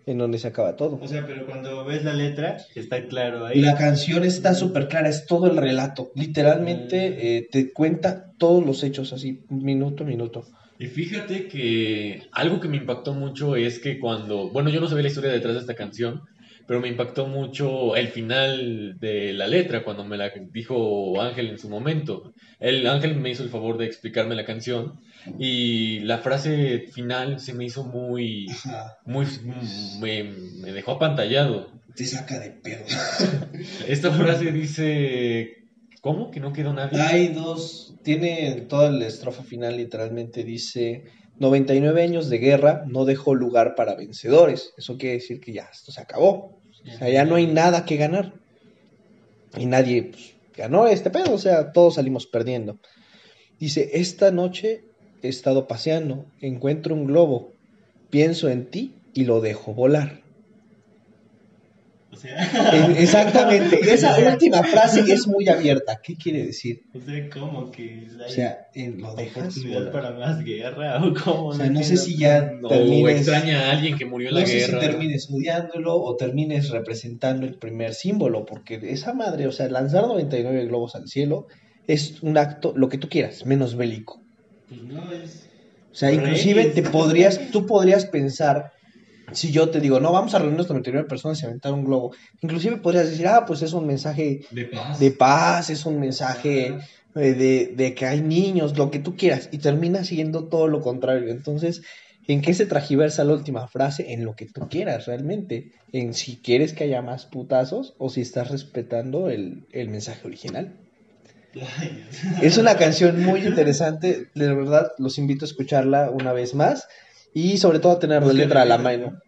en donde se acaba todo. O sea, pero cuando ves la letra, está claro ahí. La canción está súper clara, es todo el relato. Literalmente mm. eh, te cuenta todos los hechos así, minuto a minuto. Y fíjate que algo que me impactó mucho es que cuando, bueno, yo no sabía la historia detrás de esta canción, pero me impactó mucho el final de la letra cuando me la dijo Ángel en su momento. El Ángel me hizo el favor de explicarme la canción y la frase final se me hizo muy, muy, me, me dejó apantallado. te saca de pedo. Esta frase dice, ¿cómo? Que no quedó nadie. Hay dos, tiene toda la estrofa final literalmente dice 99 años de guerra no dejó lugar para vencedores. Eso quiere decir que ya esto se acabó. O sea, ya no hay nada que ganar. Y nadie pues, ganó este pedo, o sea, todos salimos perdiendo. Dice, esta noche he estado paseando, encuentro un globo, pienso en ti y lo dejo volar. Sea, Eh, Exactamente, esa última frase es muy abierta. ¿Qué quiere decir? o sea, ¿cómo que O hay sea, lo dejas oportunidad para más guerra o cómo? O sea, no sé si ya O termines, extraña a alguien que murió en no la sé guerra. si termines odiándolo o termines representando el primer símbolo, porque esa madre, o sea, lanzar 99 globos al cielo es un acto, lo que tú quieras, menos bélico. Pues no, es... O sea, inclusive te podrías, tú podrías pensar, si yo te digo, no, vamos a reunirnos 99 personas y aventar un globo, inclusive podrías decir, ah, pues es un mensaje De paz. de paz, es un mensaje eh, de, de que hay niños, lo que tú quieras, y termina siendo todo lo contrario. Entonces, ¿en qué se tragiversa la última frase? En lo que tú quieras realmente, en si quieres que haya más putazos o si estás respetando el, el mensaje original. Es una canción muy interesante, de verdad los invito a escucharla una vez más y sobre todo tener la letra a la mano.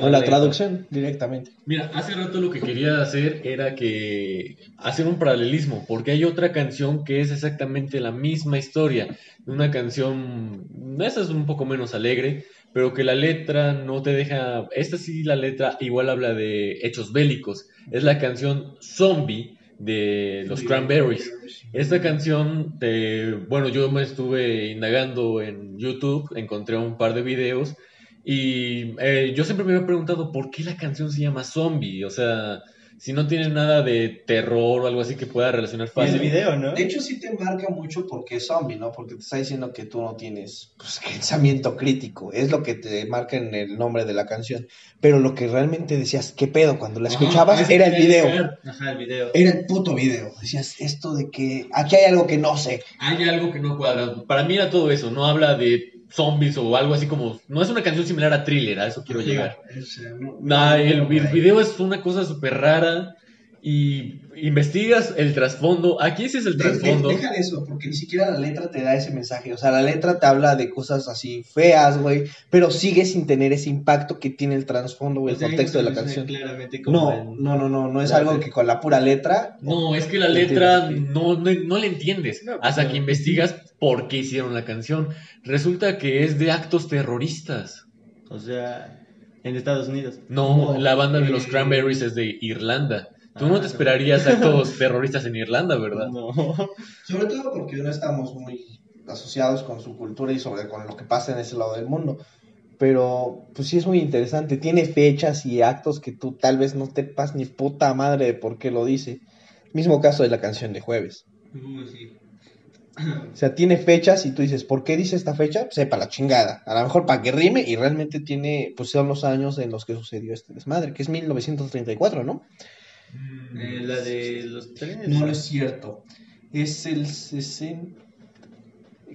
O la traducción directamente. Mira, hace rato lo que quería hacer era que hacer un paralelismo, porque hay otra canción que es exactamente la misma historia, una canción, esa es un poco menos alegre, pero que la letra no te deja, esta sí la letra igual habla de hechos bélicos, es la canción Zombie de los Cranberries. Esta canción, de, bueno, yo me estuve indagando en YouTube, encontré un par de videos y eh, yo siempre me había preguntado por qué la canción se llama Zombie, o sea, si no tiene nada de terror o algo así que pueda relacionar Y el fácil. video, ¿no? De hecho, sí te marca mucho porque es zombie, ¿no? Porque te está diciendo que tú no tienes pues, pensamiento crítico. Es lo que te marca en el nombre de la canción. Pero lo que realmente decías, ¿qué pedo? Cuando la Ajá, escuchabas, a eso era el video. llegar. Ajá, el video. Era el puto video. Decías esto de que aquí hay algo que no sé. Hay algo que no cuadra. Para mí era todo eso, no habla de zombies o algo así como... No es una canción similar a Thriller, a eso quiero llegar. Sea, no- el, el video es una cosa súper rara y investigas el trasfondo. Aquí sí es el De- de- trasfondo. deja de eso, porque ni siquiera la letra te da ese mensaje. O sea, la letra te habla de cosas así feas, güey. Pero sigue sin tener ese impacto que tiene el trasfondo o el sea, contexto de la canción. menciona Claramente como No, en- no, no, no, no es algo que con la pura letra. No, es que la letra no, no, no la entiendes No, hasta que investigas por qué hicieron la canción. Resulta que es de actos terroristas. O sea, en Estados Unidos. No, No, la banda de los eh, Cranberries es de Irlanda. Tú Ah, no te esperarías actos terroristas en Irlanda, ¿verdad? No. Sobre todo porque no estamos muy asociados con su cultura y sobre con lo que pasa en ese lado del mundo. Pero, pues sí es muy interesante. Tiene fechas y actos que tú tal vez no te pas ni puta madre de por qué lo dice. Mismo caso de la canción de jueves. Uy, sí. O sea, tiene fechas y tú dices, ¿por qué dice esta fecha? Sepa la chingada. A lo mejor para que rime y realmente tiene, pues son los años en los que sucedió este desmadre, que es 1934, ¿no? Eh, la de los trenes. No, no es cierto. Es el 60...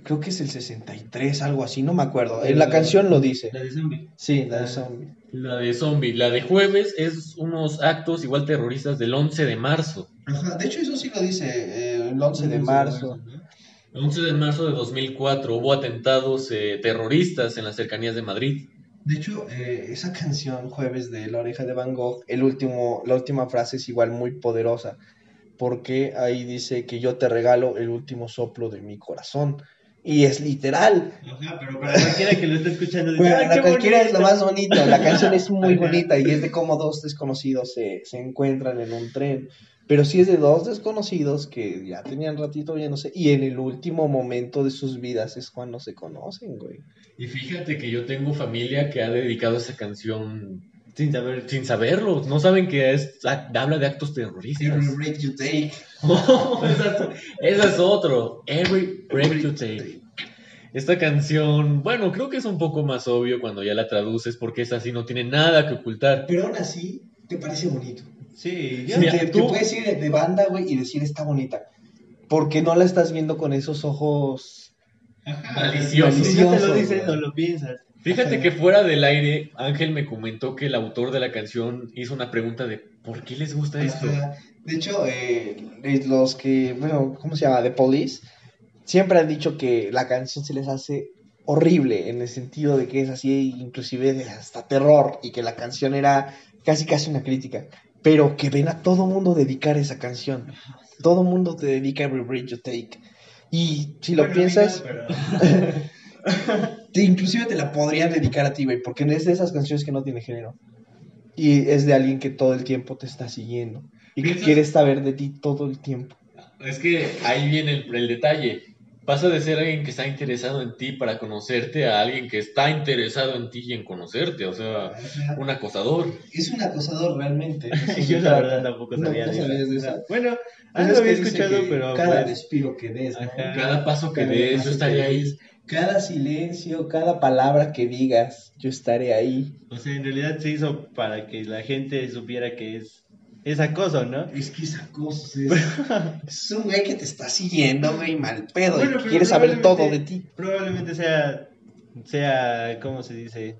Creo que es el 63, algo así, no me acuerdo. En la canción lo dice. La de zombie. Sí, la de zombie. La de zombie. La de jueves es unos actos igual terroristas del 11 de marzo. Ajá, de hecho eso sí lo dice eh, el 11 de marzo. El 11 de marzo de 2004 hubo atentados eh, terroristas en las cercanías de Madrid. De hecho, eh, esa canción, Jueves de La Oreja de Van Gogh, el último, la última frase es igual muy poderosa, porque ahí dice que yo te regalo el último soplo de mi corazón. Y es literal. Ajá, pero para cualquiera que lo esté escuchando, dice, Bueno, "Ay, la qué cualquiera es lo bonito". más bonito. La canción es muy bonita y es de cómo dos desconocidos se, se encuentran en un tren. Pero sí es de dos desconocidos que ya tenían ratito viéndose y en el último momento de sus vidas es cuando se conocen, güey. Y fíjate que yo tengo familia que ha dedicado esa canción Sin saber. sin saberlo. No saben que es, habla de actos terroristas. Every break you take. esa, es, esa es otro. Every break you take. Esta canción, bueno, creo que es un poco más obvio cuando ya la traduces porque esa sí no tiene nada que ocultar. Pero aún así, te parece bonito. Sí, Mira, te, te tú- puedes ir de banda, güey, y decir está bonita. Porque no la estás viendo con esos ojos. Malicioso. si no te lo güey. no lo piensas. Fíjate Ajá. que fuera del aire, Ángel me comentó que el autor de la canción hizo una pregunta de ¿por qué les gusta esto? Ajá. De hecho, eh, los que, bueno, ¿cómo se llama? The Police, siempre han dicho que la canción se les hace horrible, en el sentido de que es así, inclusive de hasta terror, y que la canción era casi casi una crítica. Pero que ven a todo mundo dedicar esa canción. Todo mundo te dedica Every Breath You Take. Y si lo Bueno, piensas, te- inclusive te la podrían dedicar a ti, güey, porque es de esas canciones que no tiene género. Y es de alguien que todo el tiempo te está siguiendo. Y que quiere saber de ti todo el tiempo. Es que ahí viene el, el detalle. Pasa de ser alguien que está interesado en ti para conocerte a alguien que está interesado en ti y en conocerte. O sea, un acosador. Es un acosador realmente. Yo la verdad tampoco No, sabía no de sabías eso. de eso. Bueno, Pues que había escuchado, que pero cada pues, respiro que des, ¿no? Cada paso que Cada des, yo que ahí. Cada silencio, cada palabra que digas, yo estaré ahí. o sea, en realidad se hizo para que la gente supiera que es, es acoso, ¿no? Es que es acoso, es, es un güey que te está siguiendo, güey, mal pedo. Pero quiere saber todo de ti. Probablemente sea, sea, ¿cómo se dice?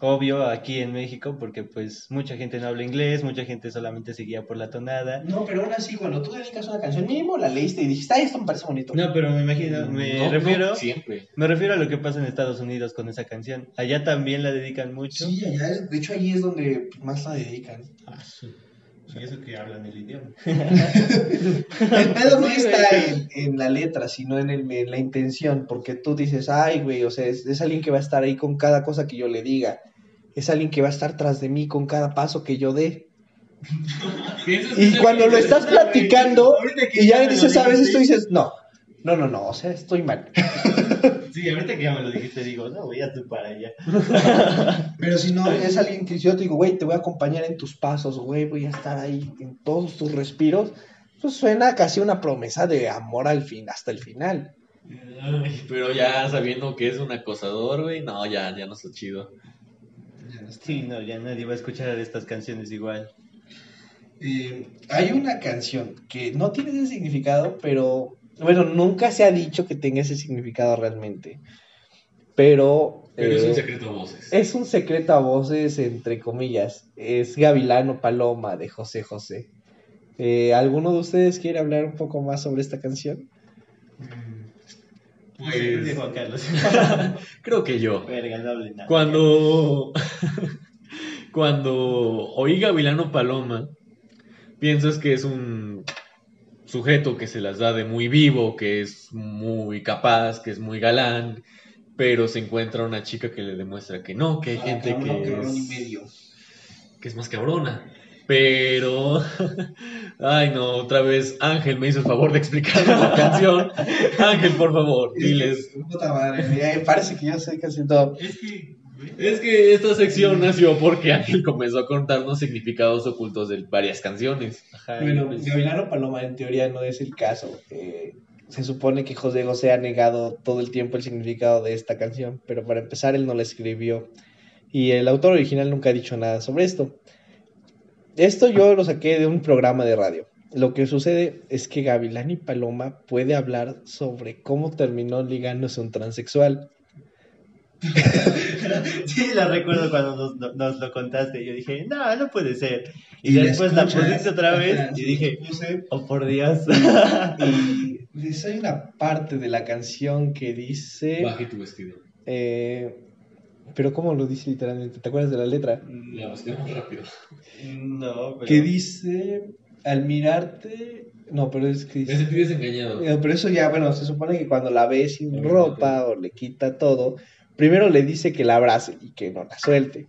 Obvio aquí en México, porque pues mucha gente no habla inglés, mucha gente solamente se guía por la tonada. No, pero aún así, cuando tú dedicas una canción, mínimo la leíste y dijiste, ay, esto me parece bonito. No, pero me imagino, me No, refiero, no, siempre. me refiero a lo que pasa en Estados Unidos con esa canción. Allá también la dedican mucho. Sí, allá de hecho ahí es donde más la dedican. Y eso que hablan el idioma. El pedo no está en, en la letra, sino en, el- en la intención, porque tú dices, ay, güey, o sea, es, es alguien que va a estar ahí con cada cosa que yo le diga, es alguien que va a estar tras de mí con cada paso que yo dé. Y cuando lo estás platicando y ya dices, ¿sabes? dijiste- Esto dices, no, no, no, no, o sea, estoy mal. Sí, ahorita que ya me lo dijiste, digo, no, voy a tú para allá. Pero si no, es alguien que yo te digo, güey, te voy a acompañar en tus pasos, güey, voy a estar ahí en todos tus respiros, pues suena casi una promesa de amor al fin, hasta el final. Ay, pero ya sabiendo que es un acosador, güey, no, ya, ya no está chido. Ya no está. Sí, no, ya nadie va a escuchar estas canciones igual. Eh, hay una canción que no tiene ese significado, pero bueno, nunca se ha dicho que tenga ese significado realmente. Pero, Pero es eh, un secreto a voces. es un secreto a voces, entre comillas. Es Gavilano Paloma de José José. Eh, ¿Alguno de ustedes quiere hablar un poco más sobre esta canción? Pues... Pues- Juan Carlos. Creo que yo. Verga, no hable nada. Cuando, cuando oí Gavilano Paloma, piensas que es un sujeto que se las da de muy vivo, que es muy capaz, que es muy galán, pero se encuentra una chica que le demuestra que no, que hay Ah, gente cabrón, que cabrón y es, medio. que es más cabrona. Pero, ay no, otra vez Ángel me hizo el favor de explicarme la canción. Ángel, por favor, diles. Puta madre, eh, parece que yo sé casi todo. Es que... Es que esta sección nació porque Ángel comenzó a contarnos significados ocultos de varias canciones. Ajá, Bueno, pues, Gavilano Paloma en teoría no es el caso. Eh, se supone que José José ha negado todo el tiempo el significado de esta canción, pero para empezar él no la escribió y el autor original nunca ha dicho nada sobre esto. Esto yo lo saqué de un programa de radio. Lo que sucede es que Gavilán y Paloma puede hablar sobre cómo terminó ligándose un transexual. Sí, la recuerdo cuando nos, nos lo contaste. Yo dije, no, no puede ser. Y, Y la después la escuchas, pusiste otra vez y dije, puse, oh por Dios. Y hay una parte de la canción que dice... Baje tu vestido. eh, pero ¿cómo lo dice literalmente? ¿Te acuerdas de la letra? La busquemos rápido. no, pero. que dice al mirarte no pero es que Me sentí desengañado. No, pero eso ya bueno se supone que cuando la ve sin ropa o le quita todo primero le dice que la abrace y que no la suelte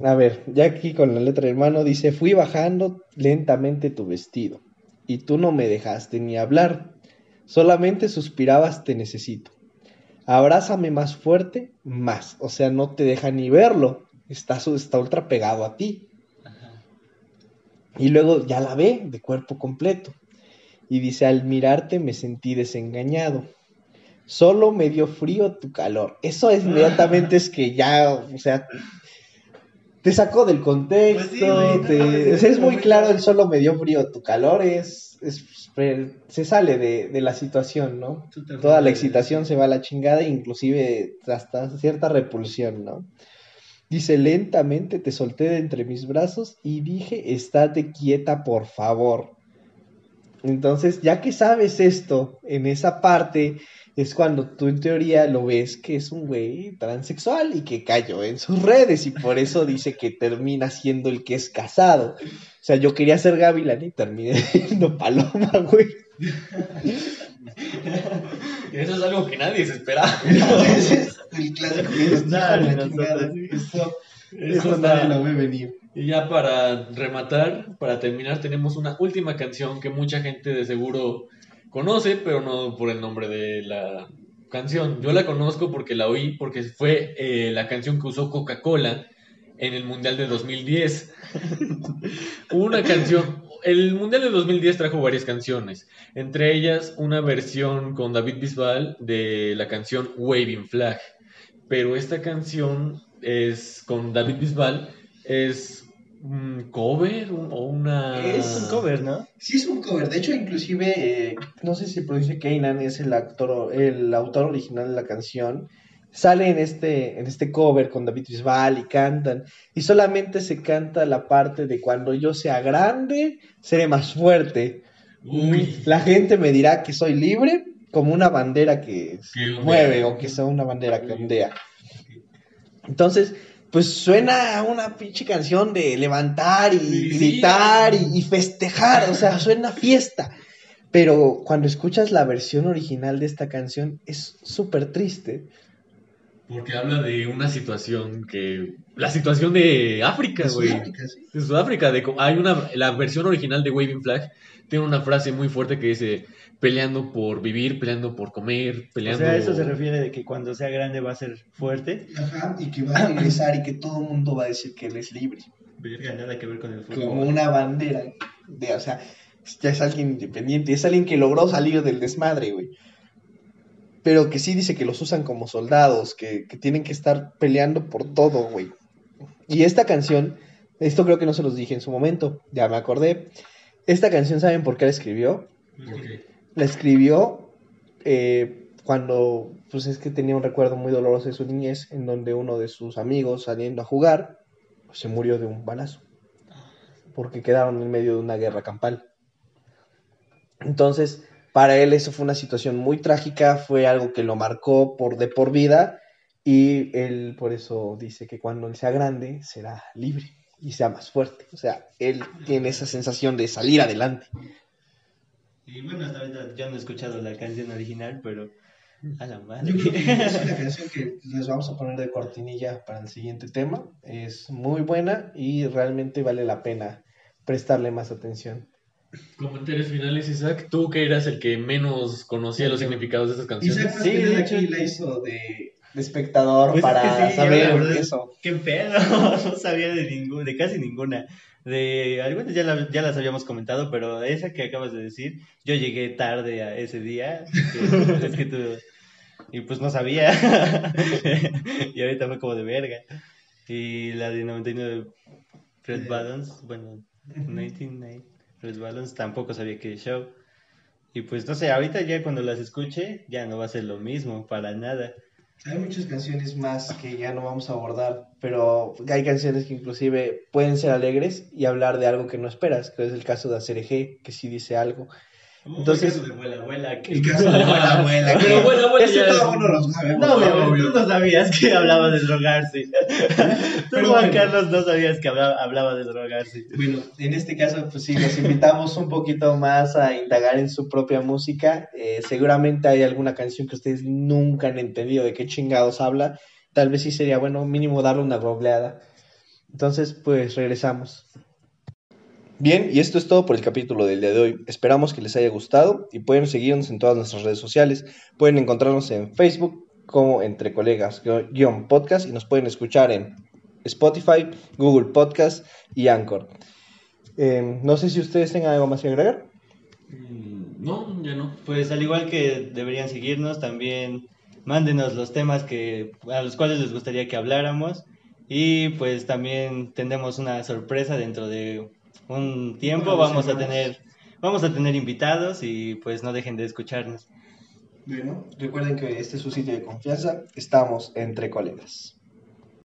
a ver ya aquí con la letra en mano dice fui bajando lentamente tu vestido y tú no me dejaste ni hablar solamente suspirabas te necesito abrázame más fuerte más o sea no te deja ni verlo está está ultra pegado a ti y luego ya la ve de cuerpo completo. Y dice, al mirarte me sentí desengañado. Solo me dio frío tu calor. Eso es, inmediatamente es que ya, o sea, te sacó del contexto, Pues sí, güey, te- es muy claro, claro. el solo me dio frío, tu calor es, es- se sale de, de la situación, ¿no? Toda la excitación se va a la chingada, inclusive hasta cierta repulsión, ¿no? Dice, lentamente te solté de entre mis brazos y dije, estate quieta, por favor. Entonces, ya que sabes esto, en esa parte es cuando tú en teoría lo ves que es un güey transexual y que cayó en sus redes y por eso dice que termina siendo el que es casado. O sea, yo quería ser gavilán y terminé siendo paloma, güey. Eso es algo que nadie se esperaba. Ese es el clásico que es, chingada, Esto, Eso esto nadie lo ve venir. Y ya para rematar, para terminar, tenemos una última canción que mucha gente de seguro conoce, pero no por el nombre de la canción. Yo la conozco porque la oí, porque fue eh, la canción que usó Coca-Cola en el Mundial de 2010. una canción, el Mundial de 2010 trajo varias canciones, entre ellas una versión con David Bisbal de la canción Waving Flag. Pero esta canción es con David Bisbal, es un cover un- o una... Es un cover, ¿no? Sí, es un cover. De hecho, inclusive, eh, no sé si produce Kanan es el actor, el autor original de la canción. Sale en este, en este cover con David Bisbal y cantan. Y solamente se canta la parte de cuando yo sea grande, seré más fuerte. Uy. La gente me dirá que soy libre, como una bandera que ondea. mueve o que sea una bandera que ondea. Entonces, pues suena a una pinche canción de levantar y Sí, sí. gritar y, y festejar, o sea, suena a fiesta. Pero cuando escuchas la versión original de esta canción es súper triste. Porque habla de una situación que... La situación de África, de güey. Sudáfrica, sí. De Sudáfrica. De, hay una... La versión original de Waving Flag tiene una frase muy fuerte que dice... Peleando por vivir, peleando por comer, O peleando... sea, eso se refiere de que cuando sea grande va a ser fuerte. Ajá, y que va a regresar y que todo el mundo va a decir que él es libre. Verga, nada que ver con el fútbol. Como una bandera. De, o sea, ya es alguien independiente, es alguien que logró salir del desmadre, güey. Pero que sí dice que los usan como soldados, que, que tienen que estar peleando por todo, güey. Y esta canción, esto creo que no se los dije en su momento, ya me acordé. Esta canción, ¿saben por qué la escribió? La escribió eh, cuando, pues es que tenía un recuerdo muy doloroso de su niñez, en donde uno de sus amigos saliendo a jugar, pues, se murió de un balazo, porque quedaron en medio de una guerra campal. Entonces, para él eso fue una situación muy trágica, fue algo que lo marcó por de por vida, y él por eso dice que cuando él sea grande será libre y sea más fuerte. O sea, él tiene esa sensación de salir adelante. Y bueno, hasta ahorita yo no he escuchado la canción original, pero a la madre. Yo creo que es una canción que les vamos a poner de cortinilla para el siguiente tema. Es muy buena y realmente vale la pena prestarle más atención. Comentarios finales, Isaac. Tú que eras el que menos conocía los significados de estas canciones. Isaac Sí, de hecho- la hizo de... De espectador Pues es para que sí, saber eso. ¿Qué pedo? No sabía de ninguna, de casi ninguna. De algunas ya, la- ya las habíamos comentado, pero esa que acabas de decir, yo llegué tarde a ese día. que- es que tú. Y pues no sabía. y ahorita fue como de verga. Y la de 99 Fred Balance, bueno, 99 Fred Balance, tampoco sabía que show. Y pues no sé, ahorita ya cuando las escuche, ya no va a ser lo mismo, para nada. Hay muchas canciones más que ya no vamos a abordar, pero hay canciones que inclusive pueden ser alegres y hablar de algo que no esperas, que es el caso de Acerejé, que sí dice algo. Entonces- El caso de abuela, abuela, que- El caso de la abuela. que- Pero bueno, bueno, Ese ya todo mundo lo sabemos. No, Obvio, tú no sabías que hablaba de drogarse. Tú, Juan bueno. Carlos, no sabías que hablaba, hablaba de drogarse. Bueno, en este caso, pues sí, los invitamos un poquito más a indagar en su propia música. Eh, seguramente hay alguna canción que ustedes nunca han entendido de qué chingados habla. Tal vez sí sería bueno mínimo darle una googleada. Entonces, pues regresamos. Bien, y esto es todo por el capítulo del día de hoy. Esperamos que les haya gustado y pueden seguirnos en todas nuestras redes sociales. Pueden encontrarnos en Facebook como Entre Colegas guion podcast y nos pueden escuchar en Spotify, Google Podcast y Anchor. Eh, no sé si ustedes tengan algo más que agregar. Mm, No, ya no. Pues al igual que deberían seguirnos, también mándenos los temas que a los cuales les gustaría que habláramos Y pues también tendremos una sorpresa dentro de un tiempo. Vamos a tener, vamos a tener invitados y pues no dejen de escucharnos. Bueno, Recuerden que este es su sitio de confianza. Estamos entre colegas.